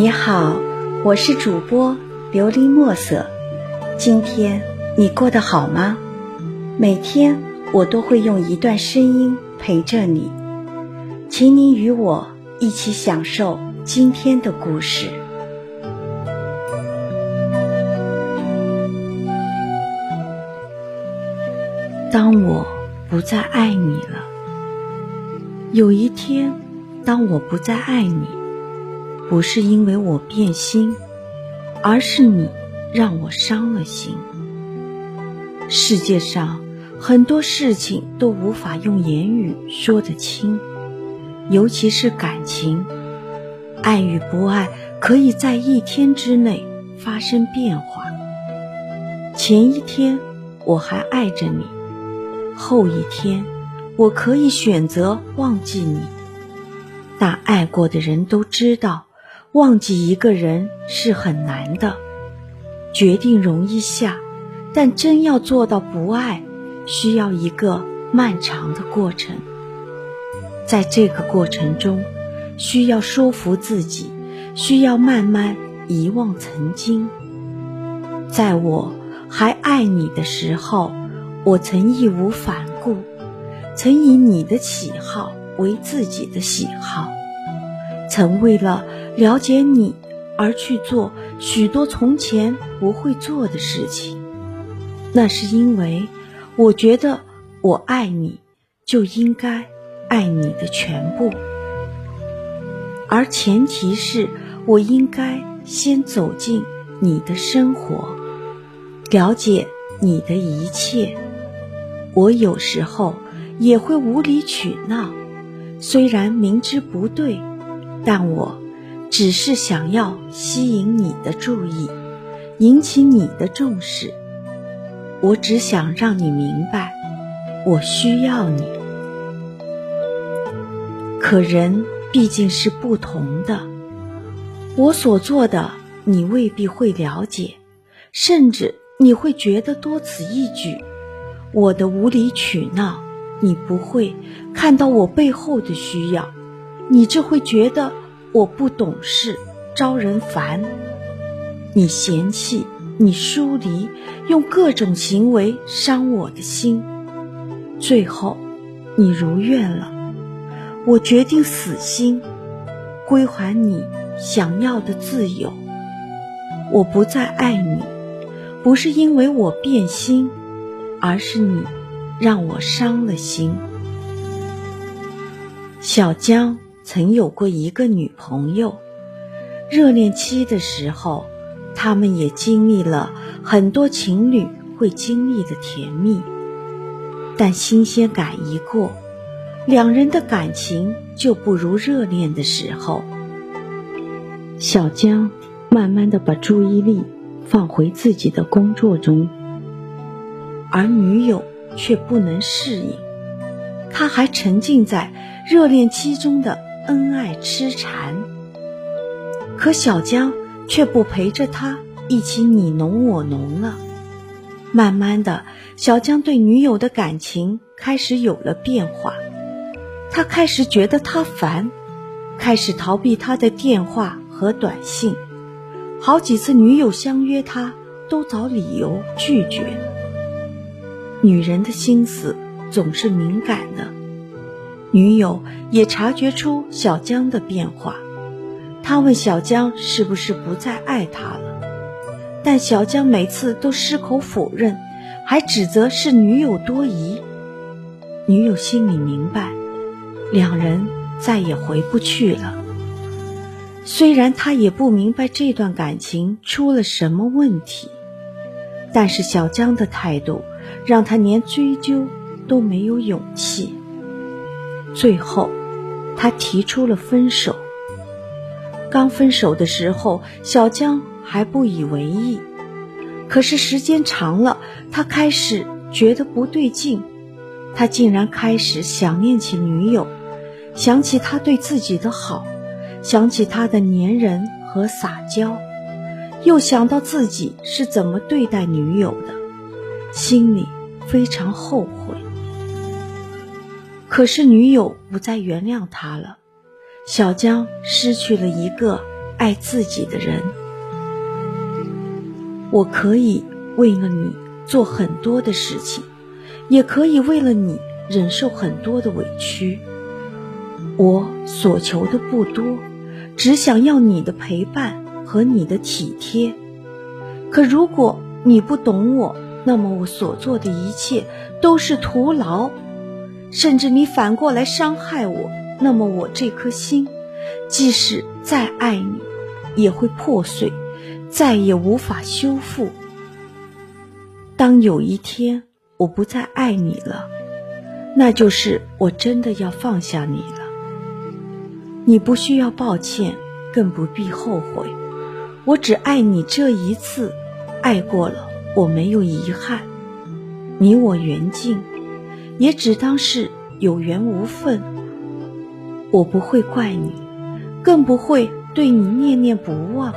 你好，我是主播琉璃墨色。今天你过得好吗？每天我都会用一段声音陪着你，请你与我一起享受今天的故事。当我不再爱你了，有一天，当我不再爱你。不是因为我变心，而是你让我伤了心。世界上很多事情都无法用言语说得清，尤其是感情，爱与不爱可以在一天之内发生变化。前一天我还爱着你，后一天我可以选择忘记你。但爱过的人都知道。忘记一个人是很难的，决定容易下，但真要做到不爱，需要一个漫长的过程。在这个过程中，需要说服自己，需要慢慢遗忘曾经。在我还爱你的时候，我曾义无反顾，曾以你的喜好为自己的喜好。曾为了了解你而去做许多从前不会做的事情，那是因为我觉得我爱你就应该爱你的全部，而前提是我应该先走进你的生活，了解你的一切。我有时候也会无理取闹，虽然明知不对。但我只是想要吸引你的注意，引起你的重视。我只想让你明白，我需要你。可人毕竟是不同的，我所做的你未必会了解，甚至你会觉得多此一举。我的无理取闹，你不会看到我背后的需要。你就会觉得我不懂事，招人烦。你嫌弃，你疏离，用各种行为伤我的心。最后，你如愿了，我决定死心，归还你想要的自由。我不再爱你，不是因为我变心，而是你让我伤了心。小江。曾有过一个女朋友，热恋期的时候，他们也经历了很多情侣会经历的甜蜜。但新鲜感一过，两人的感情就不如热恋的时候。小江慢慢的把注意力放回自己的工作中，而女友却不能适应，他还沉浸在热恋期中的。恩爱痴缠，可小江却不陪着他一起你侬我侬了。慢慢的，小江对女友的感情开始有了变化，他开始觉得他烦，开始逃避他的电话和短信。好几次女友相约他，都找理由拒绝。女人的心思总是敏感的。女友也察觉出小江的变化，他问小江是不是不再爱他了，但小江每次都矢口否认，还指责是女友多疑。女友心里明白，两人再也回不去了。虽然他也不明白这段感情出了什么问题，但是小江的态度让他连追究都没有勇气。最后，他提出了分手。刚分手的时候，小江还不以为意，可是时间长了，他开始觉得不对劲。他竟然开始想念起女友，想起他对自己的好，想起他的粘人和撒娇，又想到自己是怎么对待女友的，心里非常后悔。可是女友不再原谅他了，小江失去了一个爱自己的人。我可以为了你做很多的事情，也可以为了你忍受很多的委屈。我所求的不多，只想要你的陪伴和你的体贴。可如果你不懂我，那么我所做的一切都是徒劳。甚至你反过来伤害我，那么我这颗心，即使再爱你，也会破碎，再也无法修复。当有一天我不再爱你了，那就是我真的要放下你了。你不需要抱歉，更不必后悔。我只爱你这一次，爱过了，我没有遗憾。你我缘尽。也只当是有缘无分，我不会怪你，更不会对你念念不忘，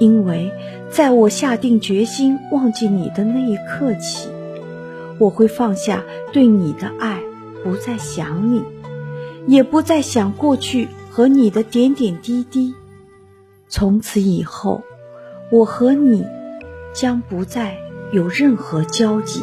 因为在我下定决心忘记你的那一刻起，我会放下对你的爱，不再想你，也不再想过去和你的点点滴滴。从此以后，我和你将不再有任何交集。